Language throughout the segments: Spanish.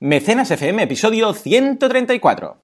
Mecenas FM, episodio 134.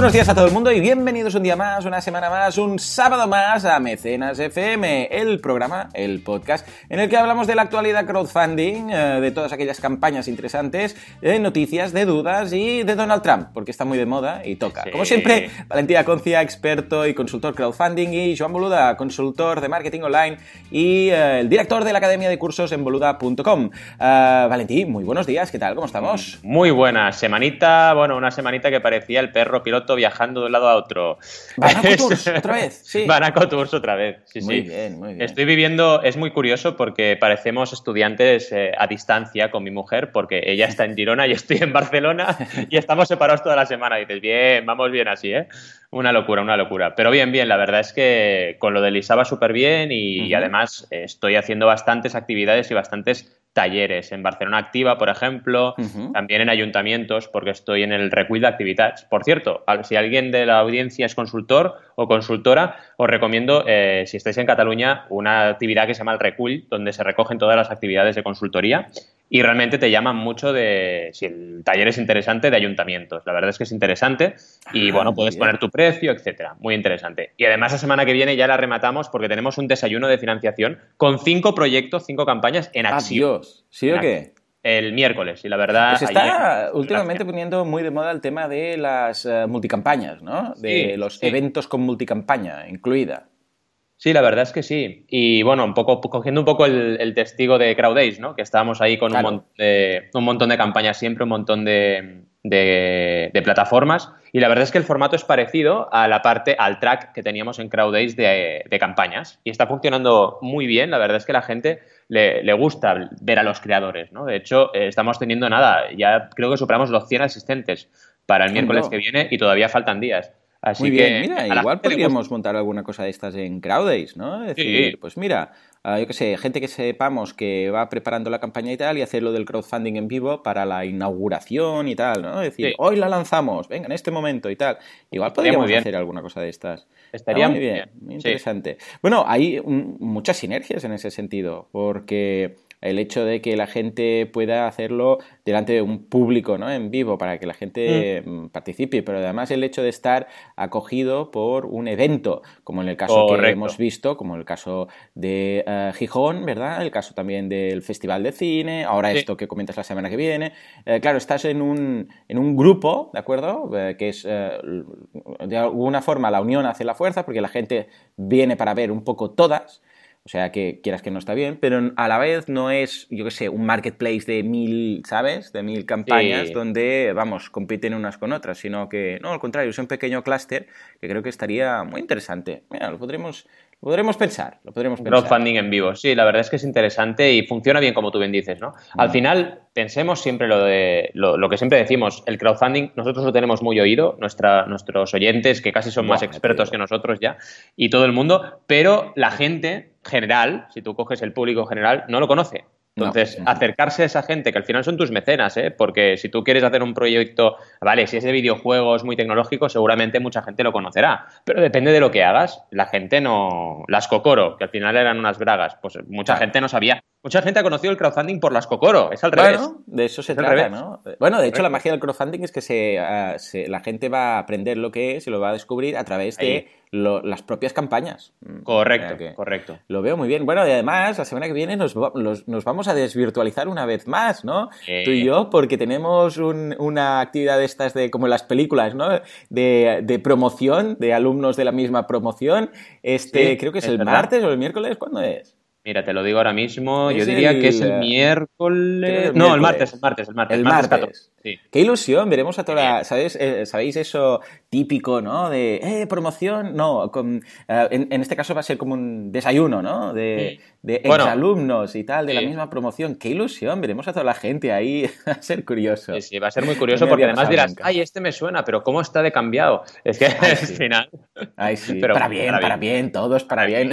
Buenos días a todo el mundo y bienvenidos un día más, una semana más, un sábado más a Mecenas FM, el programa, el podcast en el que hablamos de la actualidad crowdfunding, eh, de todas aquellas campañas interesantes, de noticias, de dudas y de Donald Trump, porque está muy de moda y toca. Sí. Como siempre, Valentía Concia, experto y consultor crowdfunding, y Joan Boluda, consultor de marketing online y eh, el director de la Academia de Cursos en boluda.com. Eh, Valentí, muy buenos días, ¿qué tal? ¿Cómo estamos? Muy buena semanita, bueno, una semanita que parecía el perro piloto viajando de un lado a otro. Banaco Tours, otra vez, sí. Banaco Tours otra vez, sí, Muy sí. bien, muy bien. Estoy viviendo, es muy curioso porque parecemos estudiantes eh, a distancia con mi mujer, porque ella está en Girona y estoy en Barcelona y estamos separados toda la semana. Y dices, bien, vamos bien así, ¿eh? Una locura, una locura. Pero bien, bien, la verdad es que con lo de Lisa va súper bien y, además eh, estoy haciendo bastantes actividades y bastantes talleres. En Barcelona Activa, por ejemplo, también en ayuntamientos, porque estoy en el recull de actividades. Por cierto, si alguien de la audiencia es consultor o consultora, os recomiendo, eh, si estáis en Cataluña, una actividad que se llama el recull, donde se recogen todas las actividades de consultoría y realmente te llaman mucho de, si el taller es interesante, de ayuntamientos. La verdad es que es interesante y Ah, bueno, puedes poner tu precio, etcétera. Muy interesante. Y además la semana que viene ya la rematamos porque tenemos un desayuno de financiación con cinco proyectos, cinco campañas en acción. Adiós. ¿Sí o qué? El miércoles, y la verdad. Pues está ayer- últimamente poniendo muy de moda el tema de las eh, multicampañas, ¿no? De Sí, los sí. eventos con multicampaña incluida. Sí, la verdad es que sí. Y bueno, un poco cogiendo un poco el, el testigo de Crowdace, ¿no? Que estábamos ahí con Claro. un, mon- de- un montón de campañas siempre, un montón de, de- de plataformas. Y la verdad es que el formato es parecido a la parte, al track que teníamos en Crowdace de, de campañas. Y está funcionando muy bien. La verdad es que la gente le, le gusta ver a los creadores, ¿no? De hecho, eh, estamos teniendo nada, ya creo que superamos los 100 asistentes para el miércoles que viene y todavía faltan días. Así Muy que bien, mira, igual podríamos montar alguna cosa de estas en Crowdace, ¿no? Es decir, pues mira, ah, yo qué sé, gente que sepamos que va preparando la campaña y tal y hacer lo del crowdfunding en vivo para la inauguración y tal, ¿no? Es decir, Sí. hoy la lanzamos, venga, en este momento y tal. Igual podríamos bien. hacer alguna cosa de estas. Estaría Ah, muy bien, bien, muy sí. interesante. Bueno, hay muchas sinergias en ese sentido, porque el hecho de que la gente pueda hacerlo delante de un público, ¿no? En vivo, para que la gente mm, participe, pero además el hecho de estar acogido por un evento, como en el caso que hemos visto, como el caso de eh, Gijón, ¿verdad? El caso también del Festival de Cine, ahora Sí. esto que comentas la semana que viene. Eh, claro, estás en un, en un grupo, ¿de acuerdo? Eh, que es, eh, de alguna forma, la unión hace la fuerza, porque la gente viene para ver un poco todas. O sea, que quieras que no está bien, pero a la vez no es, yo qué sé, un marketplace de mil, ¿sabes? De mil campañas Sí. donde, vamos, compiten unas con otras, sino que, no, al contrario, es un pequeño clúster que creo que estaría muy interesante. Mira, lo podremos, lo podremos pensar, lo podremos pensar. Crowdfunding en vivo, sí, la verdad es que es interesante y funciona bien como tú bien dices, ¿no? Al Mm. final, pensemos siempre lo de lo, lo que siempre decimos, el crowdfunding nosotros lo tenemos muy oído, nuestra, nuestros oyentes que casi son más Buah, expertos que nosotros ya, y todo el mundo, pero la gente general, si tú coges el público general, no lo conoce. No. Entonces, Ujú. acercarse a esa gente, que al final son tus mecenas, ¿eh? porque si tú quieres hacer un proyecto, vale, si es de videojuegos muy tecnológico, seguramente mucha gente lo conocerá, pero depende de lo que hagas. La gente no. Las Cocoro, que al final eran unas bragas, pues mucha Claro. gente no sabía. Mucha gente ha conocido el crowdfunding por las Cocoro, es al revés. De eso se Es trata. ¿no? Bueno, de hecho, la magia del crowdfunding es que se, ah, se- la gente va a aprender lo que es y lo va a descubrir a través de lo- las propias campañas. Mm, Correcto, o sea que correcto. Lo veo muy bien. Bueno, y además, la semana que viene nos, va- los- nos vamos a desvirtualizar una vez más, ¿no? Eh. Tú y yo, porque tenemos un- una actividad de estas de, como en las películas, ¿no? De, de promoción, de alumnos de la misma promoción. Este, Sí, creo que es, es el verdad. martes o el miércoles, ¿cuándo es? Mira, te lo digo ahora mismo. Yo diría que es el, eh, miércoles. el no, el martes, el martes, el martes. El martes martes. 14, sí. Qué ilusión, veremos a toda la-. ¿sabes? Eh, ¿Sabéis eso típico, ¿no? De, eh, promoción, no, con, eh, en, en este caso va a ser como un desayuno, ¿no? De, de exalumnos y tal, de la misma promoción. ¡Qué ilusión! Veremos a toda la gente ahí. va a ser curioso. Sí, sí, va a ser muy curioso porque además dirás, ay, este me suena, pero ¿cómo está de cambiado? Es que al final... Ay, sí. Pero, para bien, para bien, todos para, bien.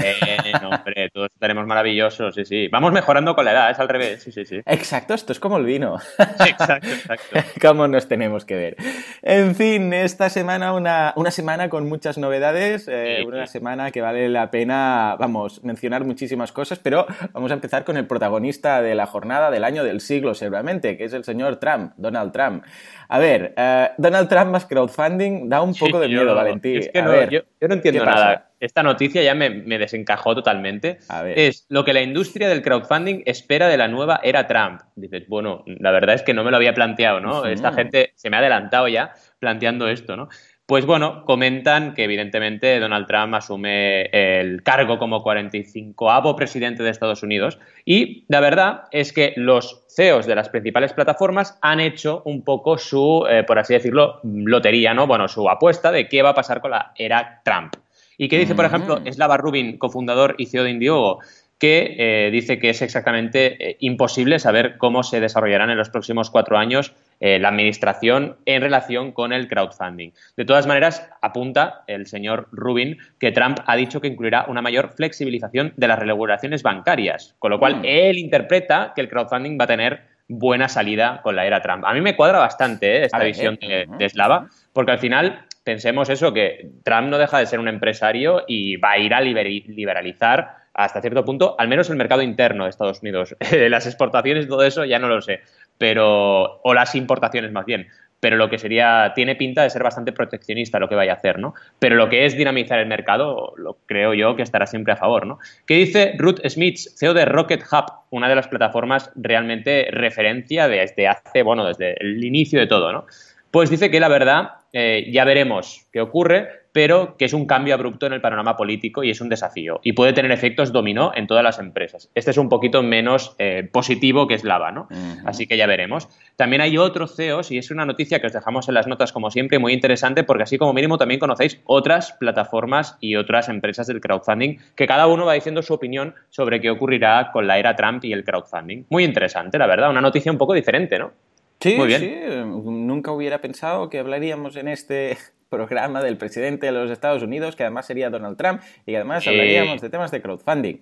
hombre, todos estaremos maravillosos, sí, sí. Vamos mejorando con la edad, es al revés, sí, sí, sí. Exacto, esto es como el vino. exacto, exacto. ¿Cómo nos tenemos que ver? En fin, esta semana una, una semana con muchas novedades, eh, una semana que vale la pena, vamos, mencionar muchísimas cosas, pero vamos a empezar con el protagonista de la jornada del año del siglo, seguramente, que es el señor Trump, Donald Trump. A ver, uh, Donald Trump más crowdfunding da un poco de miedo, Valentín. Es que no, yo, no entiendo nada. Esta noticia ya me, me desencajó totalmente. Es lo que la industria del crowdfunding espera de la nueva era Trump. Dices, bueno, la verdad es que no me lo había planteado, ¿no? Esta gente se me ha adelantado ya planteando esto, ¿no? Pues bueno, comentan que evidentemente Donald Trump asume el cargo como 45avo presidente de Estados Unidos y la verdad es que los CEOs de las principales plataformas han hecho un poco su, eh, por así decirlo, lotería, ¿no? Bueno, su apuesta de qué va a pasar con la era Trump. ¿Y qué dice, por ejemplo, Slava Rubin, cofundador y CEO de Indiegogo? que eh, dice que es exactamente eh, imposible saber cómo se desarrollarán en los próximos cuatro años eh, la administración en relación con el crowdfunding. De todas maneras, apunta el señor Rubin que Trump ha dicho que incluirá una mayor flexibilización de las regulaciones bancarias, con lo cual mm. él interpreta que el crowdfunding va a tener buena salida con la era Trump. A mí me cuadra bastante esta visión de, de Slava, porque al final pensemos eso, que Trump no deja de ser un empresario y va a ir a liberalizar hasta cierto punto, al menos el mercado interno de Estados Unidos. las exportaciones y todo eso ya no lo sé, pero o las importaciones más bien. Pero lo que sería, tiene pinta de ser bastante proteccionista lo que vaya a hacer, ¿no? Pero lo que es dinamizar el mercado, lo creo yo que estará siempre a favor, ¿no? ¿Qué dice Ruth Smith, CEO de Rocket Hub, una de las plataformas realmente referencia desde hace, bueno, desde el inicio de todo, ¿no? Pues dice que la verdad, eh, ya veremos qué ocurre, pero que es un cambio abrupto en el panorama político y es un desafío. Y puede tener efectos dominó en todas las empresas. Este es un poquito menos eh, positivo que es Lava, ¿no? Así que ya veremos. También hay otros CEOs, y es una noticia que os dejamos en las notas, como siempre, muy interesante, porque así como mínimo también conocéis otras plataformas y otras empresas del crowdfunding, que cada uno va diciendo su opinión sobre qué ocurrirá con la era Trump y el crowdfunding. Muy interesante, la verdad. Una noticia un poco diferente, ¿no? Sí, sí, nunca hubiera pensado que hablaríamos en este programa del presidente de los Estados Unidos, que además sería Donald Trump, y que además hablaríamos de temas de crowdfunding.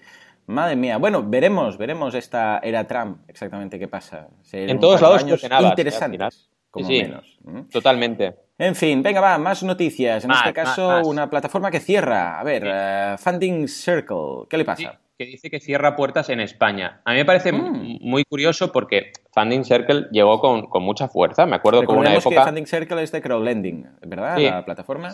Madre mía, bueno, veremos, veremos esta era Trump, exactamente qué pasa. en todos lados años interesantes, como menos. Totalmente. En fin, venga, va, más noticias. En este caso, una plataforma que cierra. A ver, eh, Funding Circle, ¿qué le pasa? que dice que cierra puertas en España. A mí me parece mm. muy curioso porque Funding Circle llegó con, mucha fuerza. Me acuerdo con una época. que Funding Circle es de crowdlending, ¿verdad? La plataforma.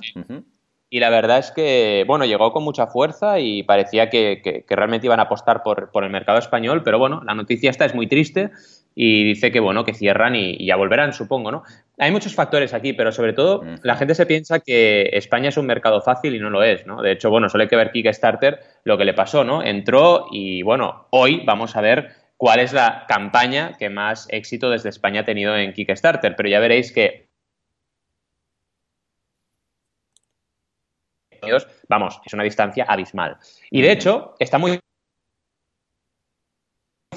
Y la verdad es que, bueno, llegó con mucha fuerza y parecía que, realmente iban a apostar por, por, el mercado español, pero bueno, la noticia esta es muy triste y dice que bueno, que cierran y, ya volverán, supongo, ¿no? Hay muchos factores aquí, pero sobre todo la gente se piensa que España es un mercado fácil y no lo es, ¿no? De hecho, bueno, solo hay que ver Kickstarter lo que le pasó, ¿no? Entró y bueno, hoy vamos a ver cuál es la campaña que más éxito desde España ha tenido en Kickstarter, pero ya veréis que vamos, es una distancia abismal. Y de hecho, está muy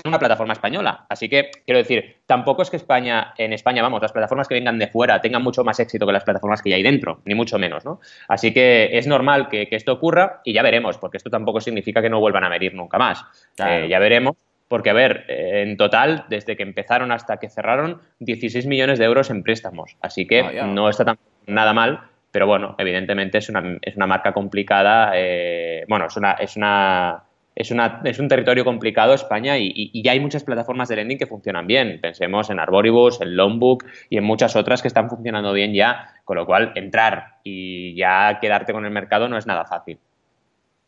una plataforma española. Así que, quiero decir, tampoco es que España, en España, vamos, las plataformas que vengan de fuera tengan mucho más éxito que las plataformas que ya hay dentro, ni mucho menos, ¿no? Así que es normal que, esto ocurra y ya veremos, porque esto tampoco significa que no vuelvan a venir nunca más. Eh, ya veremos. Porque, a ver, eh, en total, desde que empezaron hasta que cerraron, 16 millones de euros en préstamos. Así que ah, no está tan, nada mal, pero bueno, evidentemente es una, es una marca complicada. Eh, bueno, es una, es una es, una, es un territorio complicado España y, ya hay muchas plataformas de lending que funcionan bien. Pensemos en Arboribus, en Loanbook y en muchas otras que están funcionando bien ya, con lo cual entrar y ya quedarte con el mercado no es nada fácil.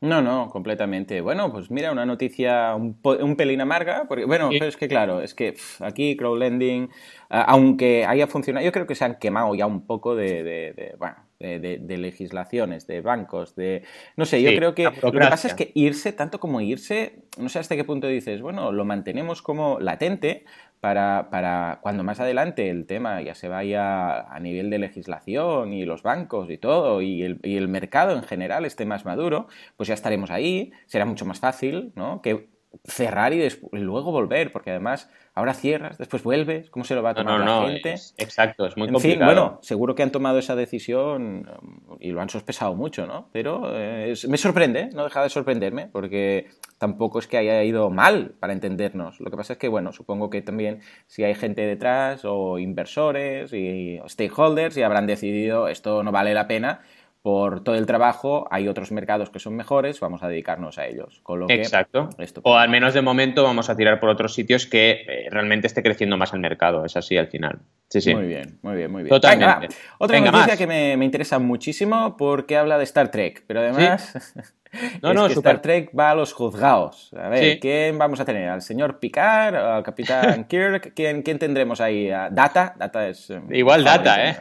No, no, completamente. Bueno, pues mira, una noticia un, pelín amarga, porque bueno, pero es que claro, es que aquí crowdlending, aunque haya funcionado, yo creo que se han quemado ya un poco de, bueno, de, legislaciones, de bancos, de... No sé, yo creo que lo que pasa es que irse, tanto como irse, no sé hasta qué punto dices, bueno, lo mantenemos como latente, para, para, cuando más adelante el tema ya se vaya a nivel de legislación y los bancos y todo, y el, y el mercado en general esté más maduro, pues ya estaremos ahí, será mucho más fácil, ¿no? Que cerrar y, luego volver, porque además ahora cierras, después vuelves, ¿cómo se lo va a tomar la gente? exacto, es muy en complicado. Fin, bueno, seguro que han tomado esa decisión um, y lo han sospechado mucho, ¿no? Pero eh, me sorprende, no deja de sorprenderme, porque tampoco es que haya ido mal para entendernos. Lo que pasa es que, bueno, supongo que también si hay gente detrás o inversores y stakeholders y habrán decidido esto no vale la pena por todo el trabajo, hay otros mercados que son mejores, vamos a dedicarnos a ellos. Con lo Exacto. o al menos de momento vamos a tirar por otros sitios que eh, realmente esté creciendo más el mercado, es así al final. Sí, sí. Muy bien, muy bien, muy bien. Totalmente. Otra noticia que me, interesa muchísimo porque habla de Star Trek, pero además... No, no, Star Trek va a los juzgados. A ver, ¿quién vamos a tener? ¿Al señor Picard? ¿Al capitán Kirk? ¿Quién, ¿Quién, tendremos ahí? ¿Data? Data es... Eh, Igual Data, ¿eh?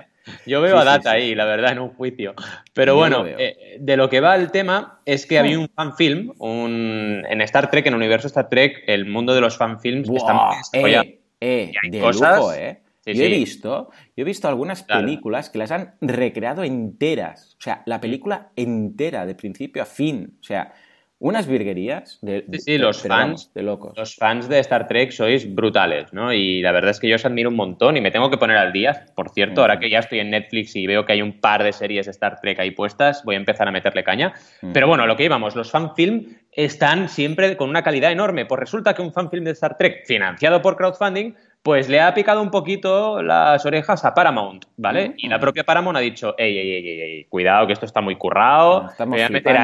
Yo veo a Data ahí, la verdad, en un juicio. Pero bueno, eh, de lo que va el tema es que había un fanfilm un, en Star Trek, en el universo Star Trek, el mundo de los fanfilms está muy desarrollado. Eh, eh, de Lujo, ¿eh? yo, he visto, yo he visto algunas películas que las han recreado enteras. O sea, la película entera, de principio a fin. O sea, unas virguerías de, sí, los fans de locos. Los fans de Star Trek sois brutales, ¿no? Y la verdad es que yo os admiro un montón y me tengo que poner al día. Por cierto, ahora que ya estoy en Netflix y veo que hay un par de series de Star Trek ahí puestas, voy a empezar a meterle caña. Pero bueno, lo que íbamos, los fanfilm están siempre con una calidad enorme. Pues resulta que un fanfilm de Star Trek financiado por crowdfunding pues le ha picado un poquito las orejas a Paramount, ¿vale? Y la propia Paramount ha dicho, ey, ey, ey, ey, cuidado que esto está muy currado. estamos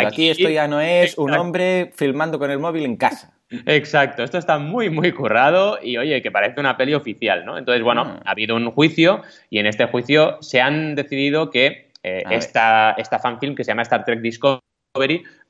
aquí. Esto ya no es un hombre filmando con el móvil en casa. Exacto, esto está muy, muy currado y oye, que parece una peli oficial, ¿no? Entonces, bueno, ah. ha habido un juicio y en este juicio se han decidido que eh, esta, esta fanfilm que se llama Star Trek Discovery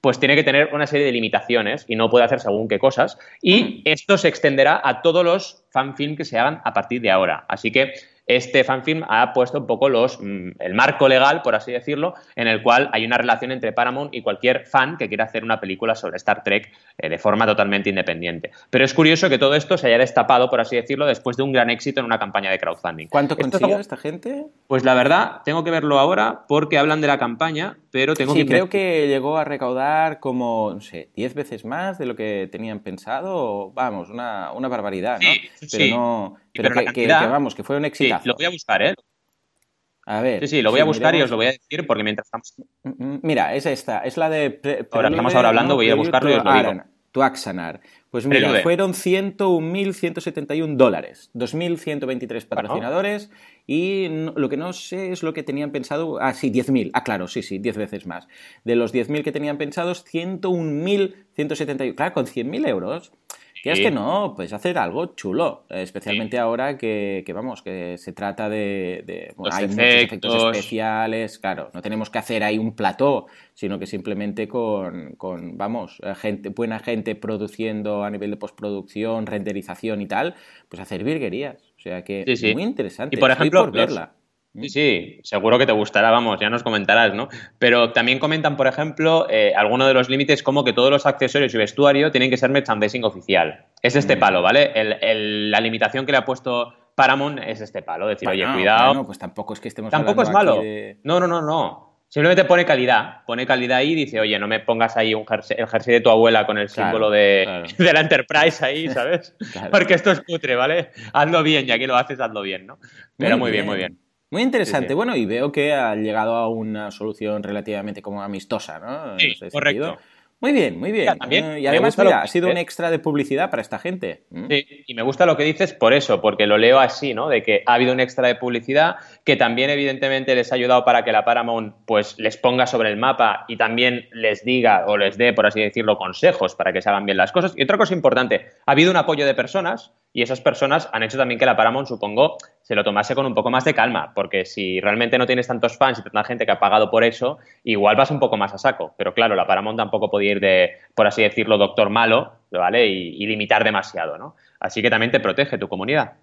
pues tiene que tener una serie de limitaciones y no puede hacer según qué cosas. Y mm. esto se extenderá a todos los fanfilms que se hagan a partir de ahora. Así que este fanfilm ha puesto un poco los, mm, el marco legal, por así decirlo, en el cual hay una relación entre Paramount y cualquier fan que quiera hacer una película sobre Star Trek eh, de forma totalmente independiente. Pero es curioso que todo esto se haya destapado, por así decirlo, después de un gran éxito en una campaña de crowdfunding. ¿Cuánto consiguió esta gente? Pues la verdad, tengo que verlo ahora porque hablan de la campaña, pero tengo sí, creo que llegó a recaudar como, no sé, 10 veces más de lo que tenían pensado. Vamos, una, barbaridad, ¿no? Sí, pero no pero, que, vamos, que fue un éxito. Sí, lo voy a buscar, ¿eh? A ver. Sí, sí, lo voy a buscar y os lo voy a decir porque mientras estamos. Mm, mm, mira, es esta, es la de. ahora estamos ahora hablando, voy a buscarlo y os lo digo. Tuaxanar. Pues mira, fueron 101.171 dólares, 2.123 patrocinadores y lo que no sé es lo que tenían pensado. Ah, sí, 10.000. Ah, claro, sí, sí, 10 veces más. De los 10.000 que tenían pensados, 101.171. Claro, con 100.000 euros es que no, pues hacer algo chulo, especialmente ahora que, vamos, que se trata de, hay muchos efectos especiales, claro, no tenemos que hacer ahí un plató, sino que simplemente con, vamos, eh, gente, buena gente produciendo a nivel de postproducción, renderización y tal, pues hacer virguerías. O sea que muy interesante. Y por ejemplo, verla. Sí, sí, seguro que te gustará, vamos, ya nos comentarás, ¿no? Pero también comentan, por ejemplo, eh, algunos de los límites como que todos los accesorios y vestuario tienen que ser merchandising oficial. Es este palo, ¿vale? la limitación que le ha puesto Paramount es este palo, decir, oye, cuidado. No, pues tampoco es que estemos Tampoco es malo. No, no, no, no. Simplemente pone calidad, pone calidad ahí y dice, oye, no me pongas ahí un el jersey de tu abuela con el símbolo de, de, la Enterprise ahí, ¿sabes? Porque esto es putre, ¿vale? Hazlo bien, ya que lo haces, hazlo bien, ¿no? Pero muy bien, muy bien. Muy interesante. Bueno, y veo que ha llegado a una solución relativamente como amistosa, ¿no? Sí, correcto. Muy bien, muy bien. Eh, y además, mira, ha sido un extra de publicidad para esta gente. ¿Mm? Sí, y me gusta lo que dices por eso, porque lo leo así, ¿no? De que ha habido un extra de publicidad que también evidentemente les ha ayudado para que la Paramount pues les ponga sobre el mapa y también les diga o les dé, por así decirlo, consejos para que se hagan bien las cosas. Y otra cosa importante, ha habido un apoyo de personas y esas personas han hecho también que la Paramount, supongo, se lo tomase con un poco más de calma, porque si realmente no tienes tantos fans y tanta gente que ha pagado por eso, igual vas un poco más a saco. Pero claro, la Paramount tampoco podía ir de, por así decirlo, doctor malo, ¿vale? Y, y limitar demasiado, ¿no? Así que también te protege tu comunidad.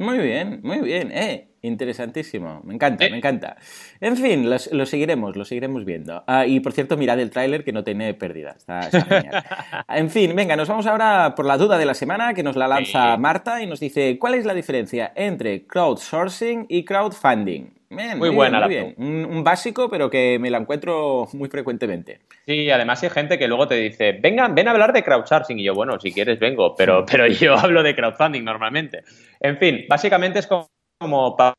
Muy bien, muy bien, eh, interesantísimo, me encanta, me encanta. En fin, lo, seguiremos, lo seguiremos viendo. Ah, y por cierto, mirad el tráiler que no tiene pérdida, está, genial. en fin, venga, nos vamos ahora por la duda de la semana que nos la lanza Marta y nos dice, ¿cuál es la diferencia entre crowdsourcing y crowdfunding? Muy, buena la bien. Un, básico, pero que me la encuentro muy frecuentemente. Sí, además hay gente que luego te dice, vengan, ven a hablar de crowdsourcing. Y yo, bueno, si quieres vengo, pero, pero yo hablo de crowdfunding normalmente. En fin, básicamente es como para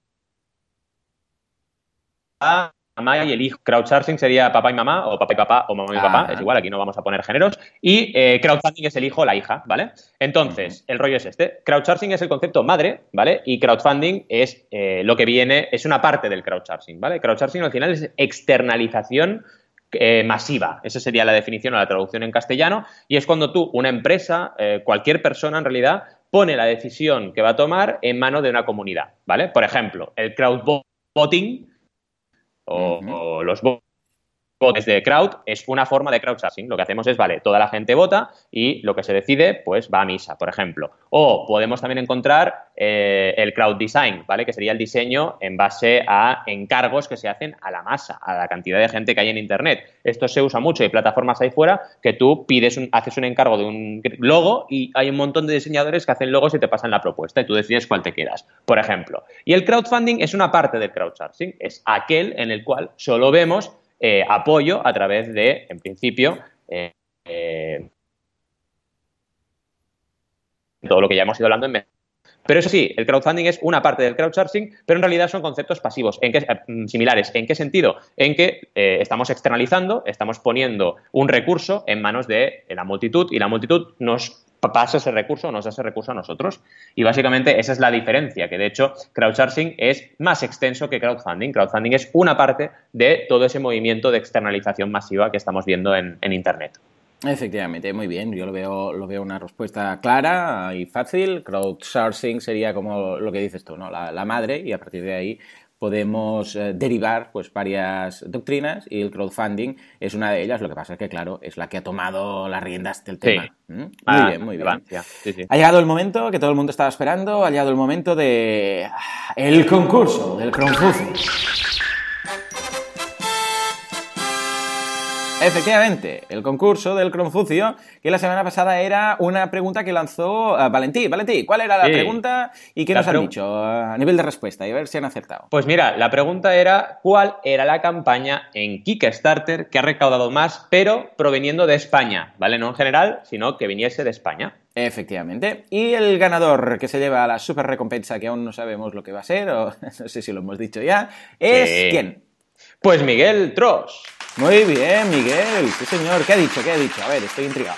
mamá y el hijo. Crowdsourcing sería papá y mamá, o papá y papá, o mamá y papá, es igual, aquí no vamos a poner géneros. Y eh, crowdfunding es el hijo o la hija, ¿vale? Entonces, el rollo es este. Crowdsourcing es el concepto madre, ¿vale? Y crowdfunding es eh, lo que viene, es una parte del crowdsourcing, ¿vale? Crowdsourcing al final es externalización eh, masiva. Esa sería la definición o la traducción en castellano. Y es cuando tú, una empresa, cualquier persona en realidad, pone la decisión que va a tomar en mano de una comunidad, ¿vale? Por ejemplo, el crowdvoting o, los votos de crowd es una forma de crowdsourcing. Lo que hacemos es, vale, toda la gente vota y lo que se decide, pues va a misa, por ejemplo. O podemos también encontrar eh, el crowd design, ¿vale? Que sería el diseño en base a encargos que se hacen a la masa, a la cantidad de gente que hay en Internet. Esto se usa mucho, hay plataformas ahí fuera que tú pides haces un encargo de un logo y hay un montón de diseñadores que hacen logos y te pasan la propuesta y tú decides cuál te quedas, por ejemplo. Y el crowdfunding es una parte del crowdsourcing, es aquel en el cual solo vemos eh, apoyo a través de, en principio, eh, eh, todo lo que ya hemos ido hablando en pero eso sí, el crowdfunding es una parte del crowdsourcing, pero en realidad son conceptos pasivos, ¿en qué, similares. ¿En qué sentido? En que estamos externalizando, estamos poniendo un recurso en manos de la multitud y la multitud nos pasa ese recurso nos da ese recurso a nosotros. Y básicamente esa es la diferencia, que de hecho crowdsourcing es más extenso que crowdfunding. Crowdfunding es una parte de todo ese movimiento de externalización masiva que estamos viendo en, Internet. Efectivamente, muy bien. Yo lo veo, lo veo una respuesta clara y fácil. Crowdsourcing sería como lo que dices tú, ¿no? La, la madre, y a partir de ahí podemos eh, derivar pues varias doctrinas y el crowdfunding es una de ellas. Lo que pasa es que, claro, es la que ha tomado las riendas del tema. ¿Mm? Muy ah, bien, muy bien. Ha llegado el momento que todo el mundo estaba esperando, ha llegado el momento de el concurso del crowdfunding. Efectivamente, el concurso del Cronfucio, que la semana pasada era una pregunta que lanzó uh, Valentí. Valentí, ¿cuál era la pregunta y qué nos han dicho a nivel de respuesta? Y a ver si han acertado. Pues mira, la pregunta era ¿cuál era la campaña en Kickstarter que ha recaudado más, pero proveniendo de España? ¿Vale? No en general, sino que viniese de España. Efectivamente. Y el ganador que se lleva la super recompensa, que aún no sabemos lo que va a ser, o no sé si lo hemos dicho ya, es ¿quién? Pues Miguel Tros. Muy bien, Miguel. Sí, señor. ¿Qué ha dicho? ¿Qué ha dicho? A ver, estoy intrigado.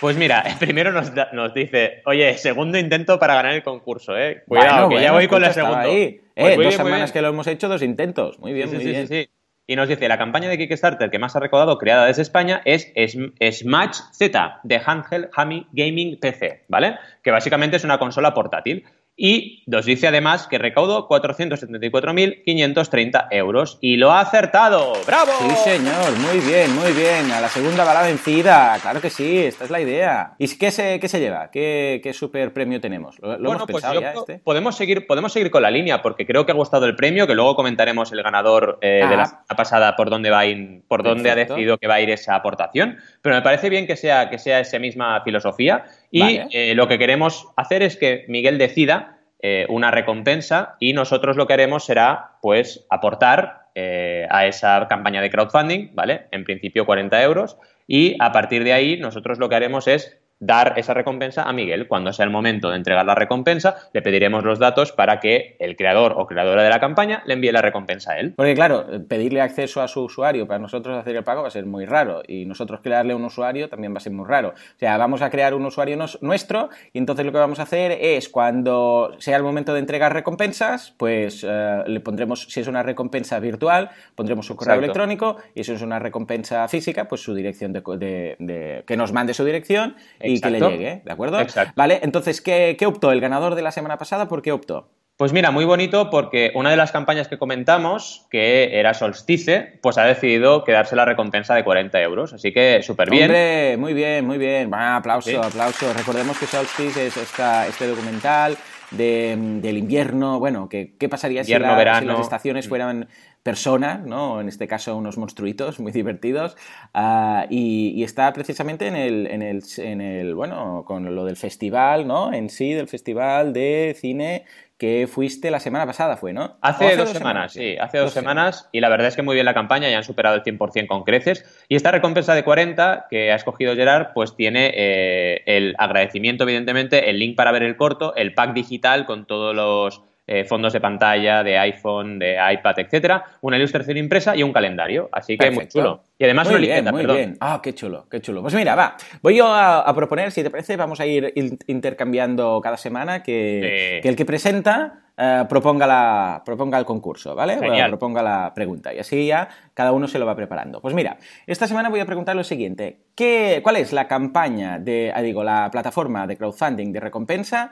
Pues mira, primero nos, dice, oye, segundo intento para ganar el concurso, ¿eh? Cuidado, que ya voy con la segunda. Pues eh, dos semanas que lo hemos hecho, dos intentos. Muy bien, muy bien. Sí, sí. Y nos dice, la campaña de Kickstarter que más ha recaudado creada desde España es Smash Z, de Handheld Hami Gaming PC, ¿vale? Que básicamente es una consola portátil. Y nos dice además que recaudó 474.530 euros y lo ha acertado. ¡Bravo! Sí, señor, muy bien, muy bien. A la segunda bala vencida. Claro que sí, esta es la idea. ¿Y qué se, qué se lleva? ¿Qué, ¿Qué, super premio tenemos? ¿Lo, hemos pues pensado ya este? Podemos seguir, podemos seguir con la línea porque creo que ha gustado el premio, que luego comentaremos el ganador eh, de la ah. semana pasada por dónde, va por dónde ha decidido que va a ir esa aportación. Pero me parece bien que sea, que sea esa misma filosofía y eh, lo que queremos hacer es que Miguel decida eh, una recompensa y nosotros lo que haremos será pues aportar eh, a esa campaña de crowdfunding, ¿vale? En principio 40 euros y a partir de ahí nosotros lo que haremos es dar esa recompensa a Miguel. Cuando sea el momento de entregar la recompensa, le pediremos los datos para que el creador o creadora de la campaña le envíe la recompensa a él. Porque claro, pedirle acceso a su usuario para nosotros hacer el pago va a ser muy raro y nosotros crearle un usuario también va a ser muy raro. O sea, vamos a crear un usuario nuestro y entonces lo que vamos a hacer es cuando sea el momento de entregar recompensas, pues eh, le pondremos, si es una recompensa virtual, pondremos su correo electrónico y si es una recompensa física, pues su dirección de, que nos mande su dirección y que le llegue, ¿de acuerdo? Exacto. Vale, entonces, ¿qué, optó el ganador de la semana pasada? ¿Por qué optó? Pues mira, muy bonito porque una de las campañas que comentamos, que era Solstice, pues ha decidido quedarse la recompensa de 40 euros. Así que súper bien. Hombre, muy bien, muy bien. aplauso, aplauso. Recordemos que Solstice es este documental del invierno. Bueno, que, ¿qué pasaría si, las estaciones mm. fueran personas, ¿no? En este caso unos monstruitos muy divertidos. Ah, y, está precisamente en el, en, el, en el, bueno, con lo del festival, ¿no? En sí, del festival de cine que fuiste la semana pasada, fue, ¿no? Hace, dos, semanas, sí, hace dos, semanas, y la verdad es que muy bien la campaña, ya han superado el 100% con creces, y esta recompensa de 40 que ha escogido Gerard, pues tiene eh, el agradecimiento, evidentemente, el link para ver el corto, el pack digital con todos los eh, fondos de pantalla, de iPhone, de iPad, etcétera, una ilustración impresa y un calendario. Así que muy chulo. Y además muy bien, muy bien. Ah, qué chulo, qué chulo. Pues mira, va. Voy yo a, proponer, si te parece, vamos a ir intercambiando cada semana que, el que presenta eh, proponga, la, proponga el concurso, ¿vale? proponga la pregunta. Y así ya cada uno se lo va preparando. Pues mira, esta semana voy a preguntar lo siguiente. ¿Qué, ¿Cuál es la campaña de, ah, digo, la plataforma de crowdfunding de recompensa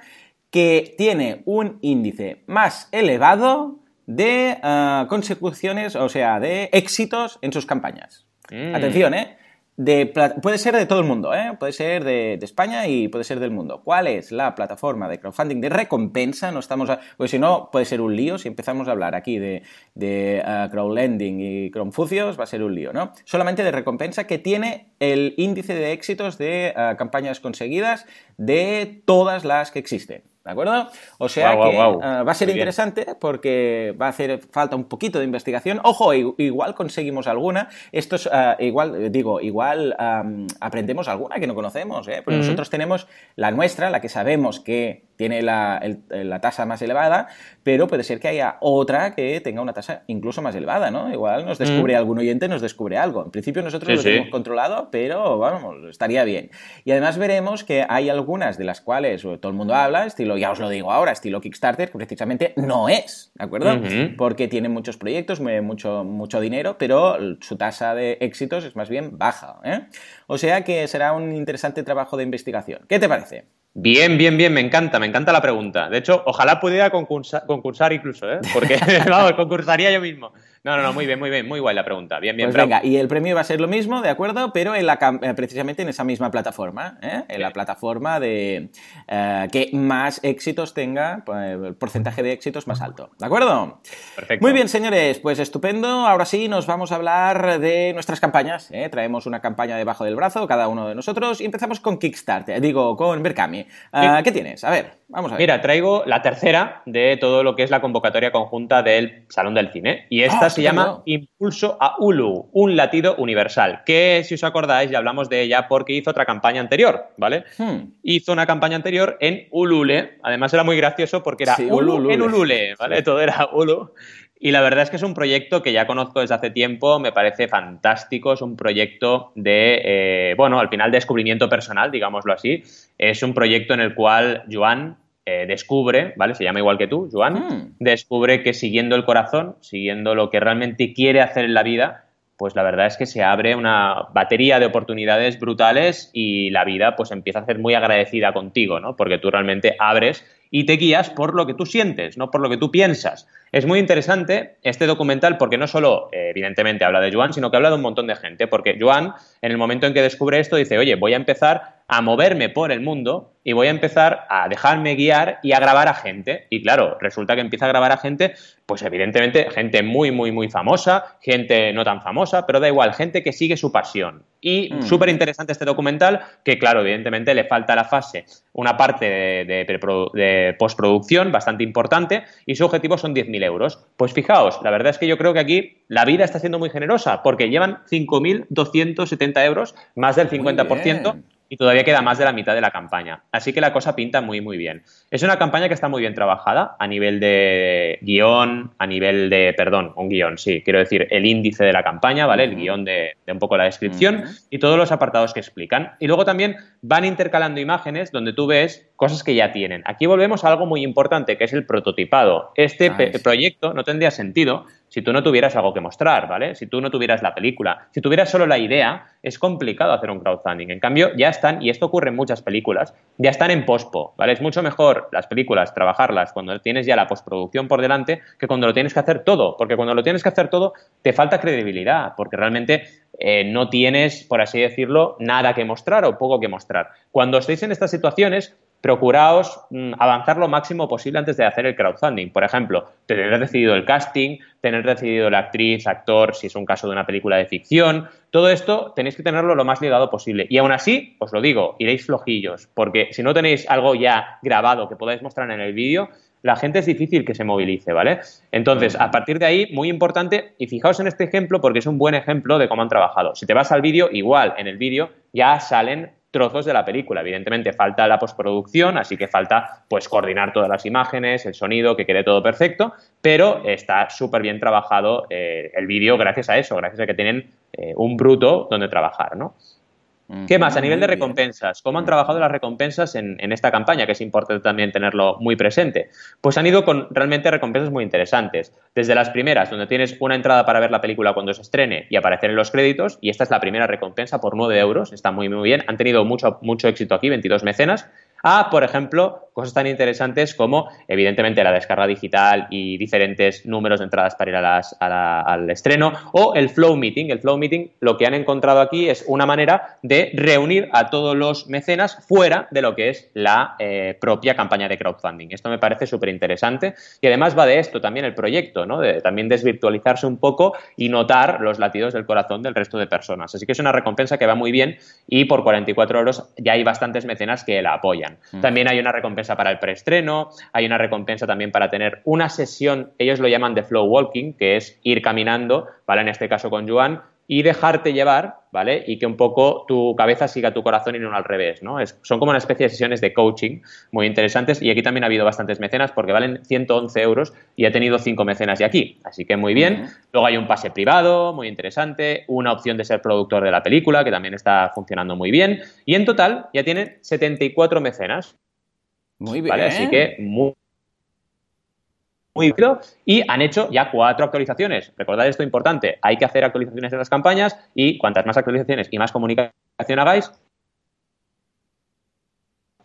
que tiene un índice más elevado de uh, consecuciones, o sea, de éxitos en sus campañas. Mm. Atención, ¿eh? puede ser de todo el mundo, ¿eh? puede ser de, España y puede ser del mundo. ¿Cuál es la plataforma de crowdfunding de recompensa? No estamos, porque si no puede ser un lío. Si empezamos a hablar aquí de, de uh, crowdlending y crowdfucios, va a ser un lío, ¿no? Solamente de recompensa que tiene el índice de éxitos de uh, campañas conseguidas de todas las que existen. ¿De acuerdo? O sea que eh, va a ser interesante porque va a hacer falta un poquito de investigación. Ojo, igual conseguimos alguna. Esto es, eh, igual, digo, igual aprendemos alguna que no conocemos, ¿eh? Porque nosotros tenemos la nuestra, la que sabemos que tiene la, tasa más elevada, pero puede ser que haya otra que tenga una tasa incluso más elevada, ¿no? Igual nos descubre algún oyente, nos descubre algo. En principio nosotros lo tenemos controlado, pero vamos, estaría bien. Y además veremos que hay algunas de las cuales todo el mundo habla, estilo, ya os lo digo ahora, estilo Kickstarter, que precisamente no es, ¿de acuerdo? Porque tiene muchos proyectos, mucho, mucho dinero, pero su tasa de éxitos es más bien baja, ¿eh? O sea que será un interesante trabajo de investigación. ¿Qué te parece? Bien, bien, bien, me encanta, me encanta la pregunta. De hecho, ojalá pudiera concursar, concursar incluso, ¿eh? Porque, vamos, concursaría yo mismo. No, no, no, muy bien, muy bien, muy guay la pregunta. Bien, bien. Pues venga, y el premio va a ser lo mismo, ¿de acuerdo? Pero en la, eh, precisamente en esa misma plataforma, ¿eh? En la plataforma de eh, que más éxitos tenga, pues, el porcentaje de éxitos más alto, ¿de acuerdo? Perfecto. Muy bien, señores, pues estupendo. Ahora sí, nos vamos a hablar de nuestras campañas. ¿eh? Traemos una campaña debajo del brazo, cada uno de nosotros, y empezamos con Kickstarter, digo, con Berkami. ¿Qué tienes? A ver, vamos a ver. Mira, traigo la tercera de todo lo que es la convocatoria conjunta del Salón del Cine. Y esta se llama Impulso a Ulu, un latido universal, que si os acordáis ya hablamos de ella porque hizo otra campaña anterior, ¿vale? Hmm. Hizo una campaña anterior en Ulule, además era muy gracioso porque era Ulu en Ulule, ¿vale? Todo era Ulu. Y la verdad es que es un proyecto que ya conozco desde hace tiempo, me parece fantástico, es un proyecto de, eh, bueno, al final descubrimiento personal, digámoslo así. Es un proyecto en el cual Joan eh, descubre, ¿vale? Se llama igual que tú, Joan, hmm. descubre que siguiendo el corazón, siguiendo lo que realmente quiere hacer en la vida, pues la verdad es que se abre una batería de oportunidades brutales y la vida pues empieza a ser muy agradecida contigo, ¿no? Porque tú realmente abres y te guías por lo que tú sientes, no por lo que tú piensas. Es muy interesante este documental porque no solo, eh, evidentemente, habla de Joan, sino que habla de un montón de gente. Porque Joan, en el momento en que descubre esto, dice, oye, voy a empezar a moverme por el mundo y voy a empezar a dejarme guiar y a grabar a gente. Y claro, resulta que empieza a grabar a gente, pues evidentemente gente muy, muy, muy famosa, gente no tan famosa, pero da igual, gente que sigue su pasión. Y mm. súper interesante este documental, que claro, evidentemente le falta la fase, una parte de, postproducción bastante importante, y su objetivo son 10.000 euros. Pues fijaos, la verdad es que yo creo que aquí la vida está siendo muy generosa, porque llevan 5.270 euros, más del 50% y todavía queda más de la mitad de la campaña. Así que la cosa pinta muy, muy bien. Es una campaña que está muy bien trabajada a nivel de guion, a nivel de, perdón, un guion, sí, quiero decir, el índice de la campaña, ¿vale? El guion de, un poco la descripción y todos los apartados que explican. Y luego también van intercalando imágenes donde tú ves cosas que ya tienen. Aquí volvemos a algo muy importante, que es el prototipado. Este proyecto no tendría sentido si tú no tuvieras algo que mostrar, ¿vale? Si tú no tuvieras la película, si tuvieras solo la idea, es complicado hacer un crowdfunding. En cambio, ya están, y esto ocurre en muchas películas, ya están en pospo, ¿vale? Es mucho mejor las películas trabajarlas cuando tienes ya la postproducción por delante que cuando lo tienes que hacer todo, porque cuando lo tienes que hacer todo te falta credibilidad, porque realmente eh, no tienes, por así decirlo, nada que mostrar o poco que mostrar. Cuando estéis en estas situaciones, procuraos mm, avanzar lo máximo posible antes de hacer el crowdfunding. Por ejemplo, tener decidido el casting, tener decidido la actriz, actor, si es un caso de una película de ficción. Todo esto tenéis que tenerlo lo más ligado posible. Y aún así, os lo digo, iréis flojillos, porque si no tenéis algo ya grabado que podáis mostrar en el vídeo, la gente es difícil que se movilice, ¿vale? Entonces, a partir de ahí, muy importante, y fijaos en este ejemplo porque es un buen ejemplo de cómo han trabajado. Si te vas al vídeo, igual en el vídeo ya salen trozos de la película. Evidentemente falta la postproducción, así que falta pues coordinar todas las imágenes, el sonido, que quede todo perfecto, pero está súper bien trabajado eh, el vídeo gracias a eso, gracias a que tienen eh, un bruto donde trabajar, ¿no? ¿Qué más? A nivel de recompensas, ¿cómo han trabajado las recompensas en, esta campaña? Que es importante también tenerlo muy presente. Pues han ido con realmente recompensas muy interesantes. Desde las primeras, donde tienes una entrada para ver la película cuando se estrene y aparecer en los créditos, y esta es la primera recompensa por 9 euros, está muy, muy bien. Han tenido mucho, mucho éxito aquí, 22 mecenas a, por ejemplo, cosas tan interesantes como, evidentemente, la descarga digital y diferentes números de entradas para ir al estreno, o el Flow Meeting. El Flow Meeting, lo que han encontrado aquí es una manera de reunir a todos los mecenas fuera de lo que es la eh, propia campaña de crowdfunding. Esto me parece súper interesante y además va de esto también el proyecto, ¿no? de también desvirtualizarse un poco y notar los latidos del corazón del resto de personas. Así que es una recompensa que va muy bien y por 44 euros ya hay bastantes mecenas que la apoyan. Mm. También hay una recompensa para el preestreno, hay una recompensa también para tener una sesión, ellos lo llaman de flow walking, que es ir caminando, ¿vale? En este caso con Joan, y dejarte llevar, ¿vale? Y que un poco tu cabeza siga tu corazón y no al revés, ¿no? son como una especie de sesiones de coaching muy interesantes y aquí también ha habido bastantes mecenas porque valen 111 euros y ha tenido 5 mecenas de aquí, así que muy bien. Luego hay un pase privado, muy interesante, una opción de ser productor de la película que también está funcionando muy bien y en total ya tienen 74 mecenas. Muy bien. Así que muy muy bien y han hecho ya cuatro actualizaciones. Recordad esto importante, hay que hacer actualizaciones de las campañas y cuantas más actualizaciones y más comunicación hagáis,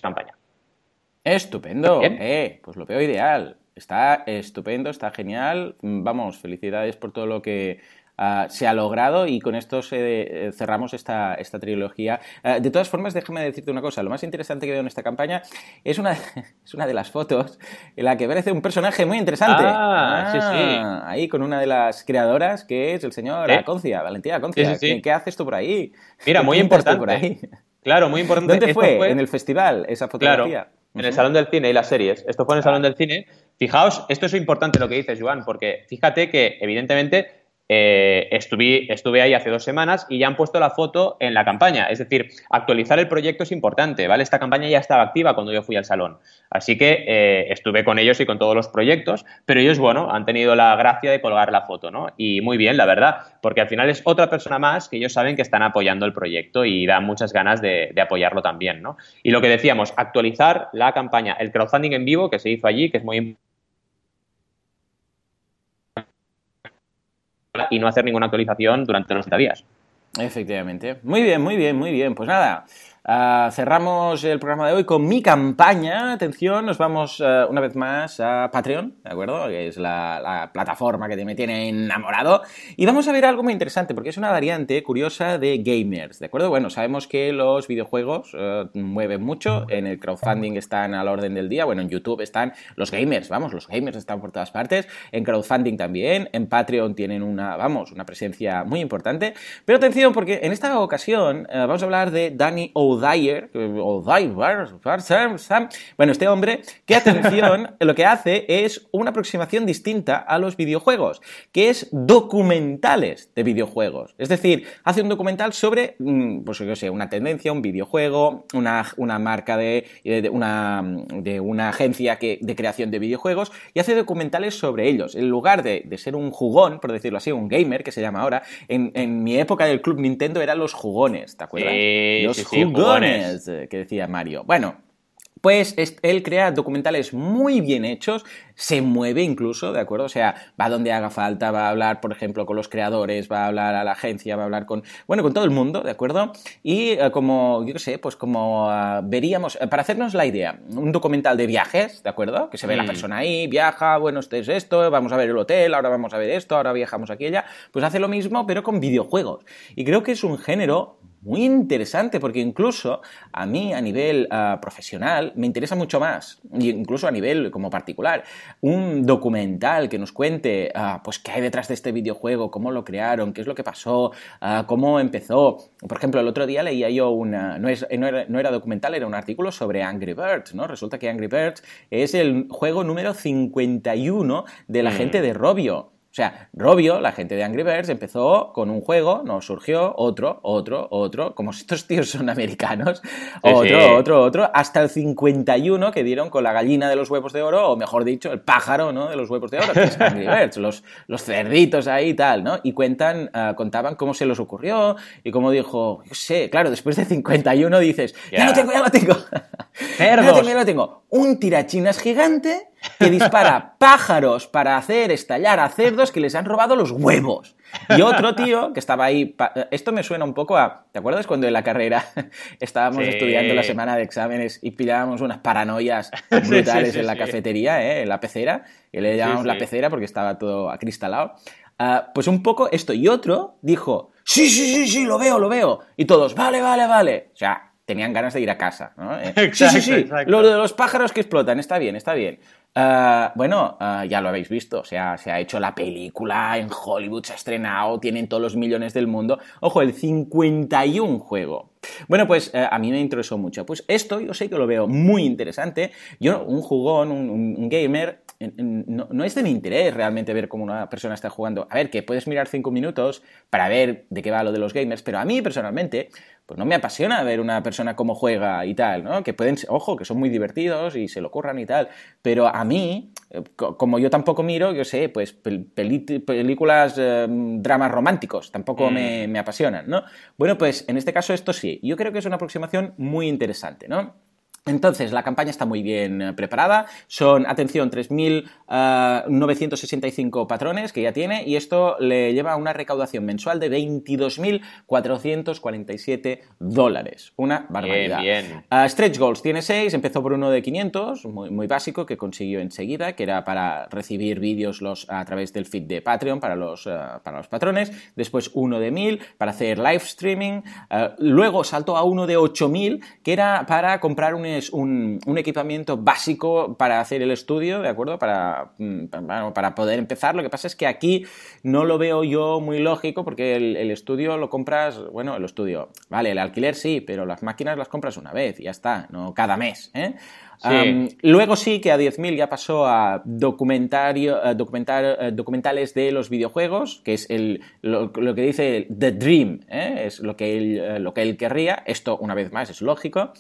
campaña. Estupendo, eh, pues lo veo ideal. Está estupendo, está genial. Vamos, felicidades por todo lo que Ah, se ha logrado y con esto se, eh, cerramos esta, esta trilogía. Ah, de todas formas, déjame decirte una cosa. Lo más interesante que veo en esta campaña es una, es una de las fotos en la que aparece un personaje muy interesante. Ah, sí, sí. Ah, ahí con una de las creadoras que es el señor Aconcia, Valentía Aconcia. ¿Qué, haces tú por ahí? Mira, muy importante. Por ahí? Claro, muy importante. ¿Dónde fue? En el festival, esa fotografía. Claro, en el Salón del Cine y las series. Esto fue en el Salón del Cine. Fijaos, esto es importante lo que dices, Joan, porque fíjate que, evidentemente, eh, estuve, estuve ahí hace dos semanas y ya han puesto la foto en la campaña. Es decir, actualizar el proyecto es importante, ¿vale? Esta campaña ya estaba activa cuando yo fui al salón. Así que eh, estuve con ellos y con todos los proyectos, pero ellos, bueno, han tenido la gracia de colgar la foto, ¿no? Y muy bien, la verdad, porque al final es otra persona más que ellos saben que están apoyando el proyecto y dan muchas ganas de, de apoyarlo también, ¿no? Y lo que decíamos, actualizar la campaña, el crowdfunding en vivo que se hizo allí, que es muy importante y no hacer ninguna actualización durante los 30 días. Efectivamente. Muy bien, muy bien, muy bien. Pues nada, Ah, cerramos el programa de hoy con mi campaña. Atención, nos vamos eh, una vez más a Patreon, ¿de acuerdo? Que es la, plataforma que me tiene enamorado. Y vamos a ver algo muy interesante, porque es una variante curiosa de gamers, ¿de acuerdo? Bueno, sabemos que los videojuegos eh, mueven mucho, en el crowdfunding están al orden del día, bueno, en YouTube están los gamers, vamos, los gamers están por todas partes, en crowdfunding también, en Patreon tienen una, vamos, una presencia muy importante. Pero atención, porque en esta ocasión eh, vamos a hablar de Danny O O'Dyer, bueno, este hombre, que atención, lo que hace es una aproximación distinta a los videojuegos, que es documentales de videojuegos. Es decir, hace un documental sobre, mm, pues yo sé, una tendencia, un videojuego, una, una marca de, una, de una agencia que, de creación de videojuegos, y hace documentales sobre ellos. En lugar de, ser un jugón, por decirlo así, un gamer, que se llama ahora, en, mi época del Club Nintendo eran los jugones, ¿te acuerdas? los eh, que decía Mario. Bueno, pues él crea documentales muy bien hechos, se mueve incluso, ¿de acuerdo? O sea, va donde haga falta, va a hablar, por ejemplo, con los creadores, va a hablar a la agencia, va a hablar con, bueno, con todo el mundo, ¿de acuerdo? Y eh, como, yo qué sé, pues como ah, veríamos, eh, para hacernos la idea, un documental de viajes, ¿de acuerdo? Que se ve la mm. persona ahí, viaja, bueno, esto es esto, vamos a ver el hotel, ahora vamos a ver esto, ahora viajamos aquí y allá, pues hace lo mismo, pero con videojuegos. Y creo que es un género muy interesante porque incluso a mí a nivel uh, profesional me interesa mucho más, incluso a nivel como particular, un documental que nos cuente uh, pues qué hay detrás de este videojuego, cómo lo crearon, qué es lo que pasó, uh, cómo empezó. Por ejemplo, el otro día leía yo una, no, es, no, era, no, era, documental, era un artículo sobre Angry Birds, ¿no? Resulta que Angry Birds es el juego número 51 de la mm. gente de Robio. O sea, Robio, la gente de Angry Birds, empezó con un juego, nos surgió otro, otro, otro, como estos tíos son americanos, otro, otro, otro, hasta el 51 que dieron con la gallina de los huevos de oro, o mejor dicho, el pájaro, ¿no? De los huevos de oro, que es Angry Birds, los, los cerditos ahí y tal, ¿no? Y cuentan, uh, contaban cómo se les ocurrió y cómo dijo, yo sé, claro, después de 51 dices, yeah. ya lo tengo, ya lo tengo. ya lo tengo, ya lo tengo. Un tirachinas gigante que dispara pájaros para hacer estallar a cerdos que les han robado los huevos. Y otro tío que estaba ahí. Esto me suena un poco a. ¿Te acuerdas cuando en la carrera estábamos sí. estudiando la semana de exámenes y pillábamos unas paranoias brutales sí, sí, en la cafetería, ¿eh? en la pecera? Y le llamamos la pecera porque estaba todo acristalado. Uh, pues un poco esto. Y otro dijo: Sí, sí, sí, sí, lo veo, lo veo. Y todos: Vale, vale, vale. O sea, tenían ganas de ir a casa. ¿no? Exacto, sí, sí, sí. exacto. Lo de los pájaros que explotan, está bien, está bien. Uh, bueno, uh, ya lo habéis visto, o sea, se ha hecho la película en Hollywood, se ha estrenado, tienen todos los millones del mundo. Ojo, el 51 juego. Bueno, pues uh, a mí me interesó mucho. Pues esto yo sé que lo veo muy interesante. Yo, un jugón, un, un gamer, no, no, es de mi interés realmente ver cómo una persona está jugando. A ver, que puedes mirar cinco minutos para ver de qué va lo de los gamers, pero a mí personalmente, pues no me apasiona ver una persona cómo juega y tal, ¿no? Que pueden, ojo, que son muy divertidos y se lo curran y tal, pero a mí, eh, como yo tampoco miro, yo sé, pues peli películas, eh, dramas románticos, tampoco mm. me, me apasionan, ¿no? Bueno, pues en este caso esto sí, yo creo que es una aproximación muy interesante, ¿no? Entonces, la campaña está muy bien eh, preparada. Son, atención, 3.965 uh, patrones que ya tiene y esto le lleva a una recaudación mensual de 22.447 dólares. Una barbaridad. Bien, bien. Uh, stretch Goals tiene 6, empezó por uno de 500, muy, muy, básico, que consiguió enseguida, que era para recibir vídeos los, a través del feed de Patreon para los, uh, para los patrones. Después uno de 1.000 para hacer live streaming. luego saltó a uno de 8.000, que era para comprar un un, un, equipamiento básico para hacer el estudio, ¿de acuerdo? Para, para, para, poder empezar. Lo que pasa es que aquí no lo veo yo muy lógico porque el, el, estudio lo compras, bueno, el estudio, vale, el alquiler sí, pero las máquinas las compras una vez y ya está, no cada mes, ¿eh? Luego sí que a 10.000 ya pasó a documentario, documentar, uh, documentales de los videojuegos, que es el, lo, lo que dice The Dream, ¿eh? es lo que, él, uh, lo que él querría. Esto, una vez más, es lógico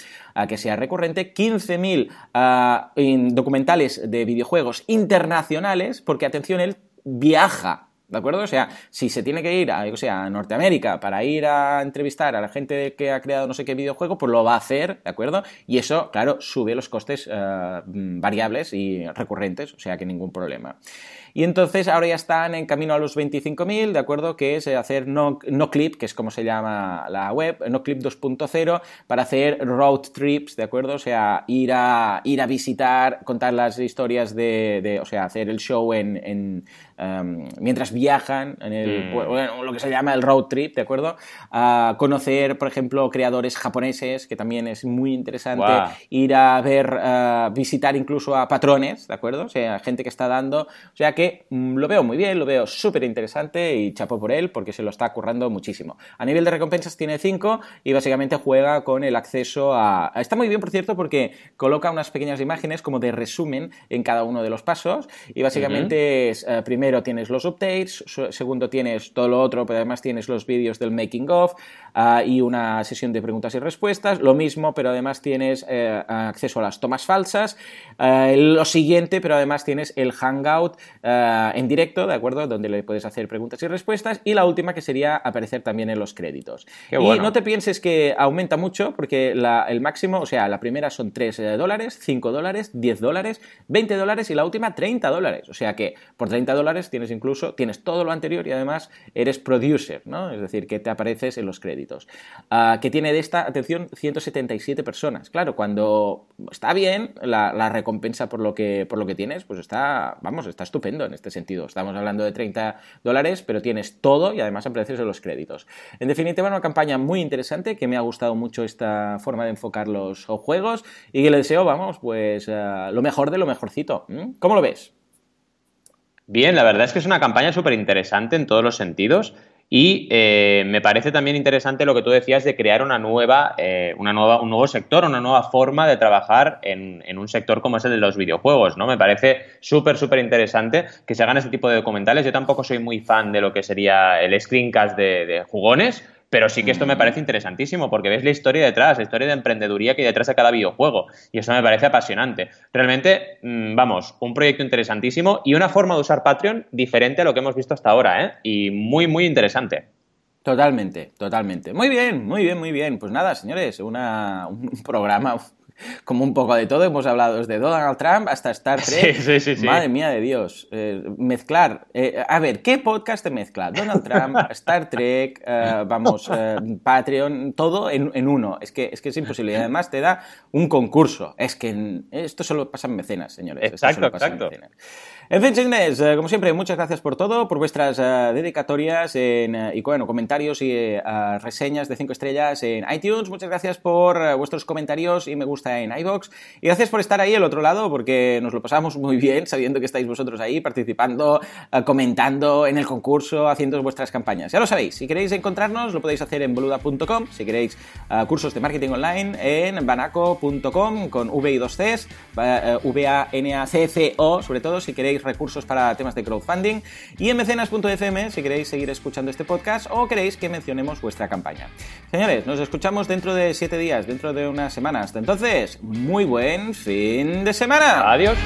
que sea recurrente. 15.000 documentales de videojuegos internacionales, porque atención, él viaja ¿De acuerdo? O sea, si se tiene que ir a, sea, a Norteamérica para ir a entrevistar a la gente que ha creado no sé qué videojuego, pues lo va a hacer, ¿de acuerdo? Y eso, claro, sube los costes uh, variables y recurrentes, o sea que ningún problema. Y entonces ahora ya están en camino a los 25.000, ¿de acuerdo? Que es hacer no, no, clip, que es como se llama la web, no clip 2.0, para hacer road trips, ¿de acuerdo? O sea, ir a, ir a visitar, contar las historias de, de o sea, hacer el show en, en um, mientras viajan en el, mm. bueno, lo que se llama el road trip, ¿de acuerdo? A conocer, por ejemplo, creadores japoneses, que también es muy interesante, wow. ir a ver, uh, visitar incluso a patrones, ¿de acuerdo? O sea, gente que está dando, o sea, que mmm, lo veo muy bien, lo veo súper interesante y chapo por él porque se lo está currando muchísimo. A nivel de recompensas tiene 5 y básicamente juega con el acceso a... Está muy bien, por cierto, porque coloca unas pequeñas imágenes como de resumen en cada uno de los pasos y básicamente uh -huh. es, uh, primero tienes los updates, segundo tienes todo lo otro, pero además tienes los vídeos del making of uh, y una sesión de preguntas y respuestas, lo mismo, pero además tienes eh, acceso a las tomas falsas, uh, lo siguiente, pero además tienes el hangout uh, en directo, ¿de acuerdo? Donde le puedes hacer preguntas y respuestas y la última que sería aparecer también en los créditos. Y no te pienses que aumenta mucho porque la, el máximo, o sea, la primera son 3 eh, dólares, 5 dólares, 10 dólares, 20 dólares y la última 30 dólares. O sea que por 30 dólares tienes incluso, tienes todo lo anterior y además eres producer, ¿no? Es decir, que te apareces en los créditos. Ah, que tiene de esta, atención, 177 personas. Claro, cuando está bien la, recompensa por lo, que, por lo que tienes, pues está, vamos, está estupendo en este sentido. Estamos hablando de 30 dólares, pero tienes todo y además apareces en los créditos. En definitiva, una campaña muy interesante que me ha gustado mucho esta forma de enfocar los juegos y que le deseo, vamos, pues eh, lo mejor de lo mejorcito. ¿Cómo lo ves? Bien, la verdad es que es una campaña súper interesante en todos los sentidos. Y eh, me parece también interesante lo que tú decías de crear una nueva, eh, una nueva, un nuevo sector, una nueva forma de trabajar en, un sector como es el de los videojuegos, ¿no? Me parece súper, súper interesante que se hagan este tipo de documentales. Yo tampoco soy muy fan de lo que sería el screencast de jugones, pero sí que esto me parece interesantísimo porque ves la historia detrás, la historia de emprendeduría que hay detrás de cada videojuego. Y eso me parece apasionante. Realmente, mm, vamos, un proyecto interesantísimo y una forma de usar Patreon diferente a lo que hemos visto hasta ahora, ¿eh? Y muy, muy interesante. Totalmente, totalmente. Muy bien, muy bien, muy bien. Pues nada, señores, un programa como un poco de todo. Hemos hablado desde Donald Trump hasta Star Trek. Sí, sí, sí, Madre mía de Dios. Eh, mezclar. Eh, a ver, ¿qué podcast te mezcla? Donald Trump, Star Trek, eh, vamos, Patreon, todo en, uno. Es que, es que es imposible. Y además te da un concurso. Es que esto solo pasa en mecenas, señores. Exacto, exacto. En fin, señores, como siempre, muchas gracias por todo, por vuestras dedicatorias en, y bueno, comentarios y reseñas de 5 estrellas en iTunes. Muchas gracias por vuestros comentarios y me gusta en iBox. Y gracias por estar ahí al otro lado, porque nos lo pasamos muy bien sabiendo que estáis vosotros ahí participando, eh, comentando en el concurso, haciendo vuestras campañas. Ya lo sabéis, si queréis encontrarnos, lo podéis hacer en boluda.com. Si queréis eh, cursos de marketing online, en banaco.com con V y 2 Cs, V-A-N-A-C-C-O, sobre todo si queréis recursos para temas de crowdfunding. Y en mecenas.fm si queréis seguir escuchando este podcast o queréis que mencionemos vuestra campaña. Señores, nos escuchamos dentro de 7 días, dentro de unas semanas. Hasta entonces, muy buen fin de semana. Adiós.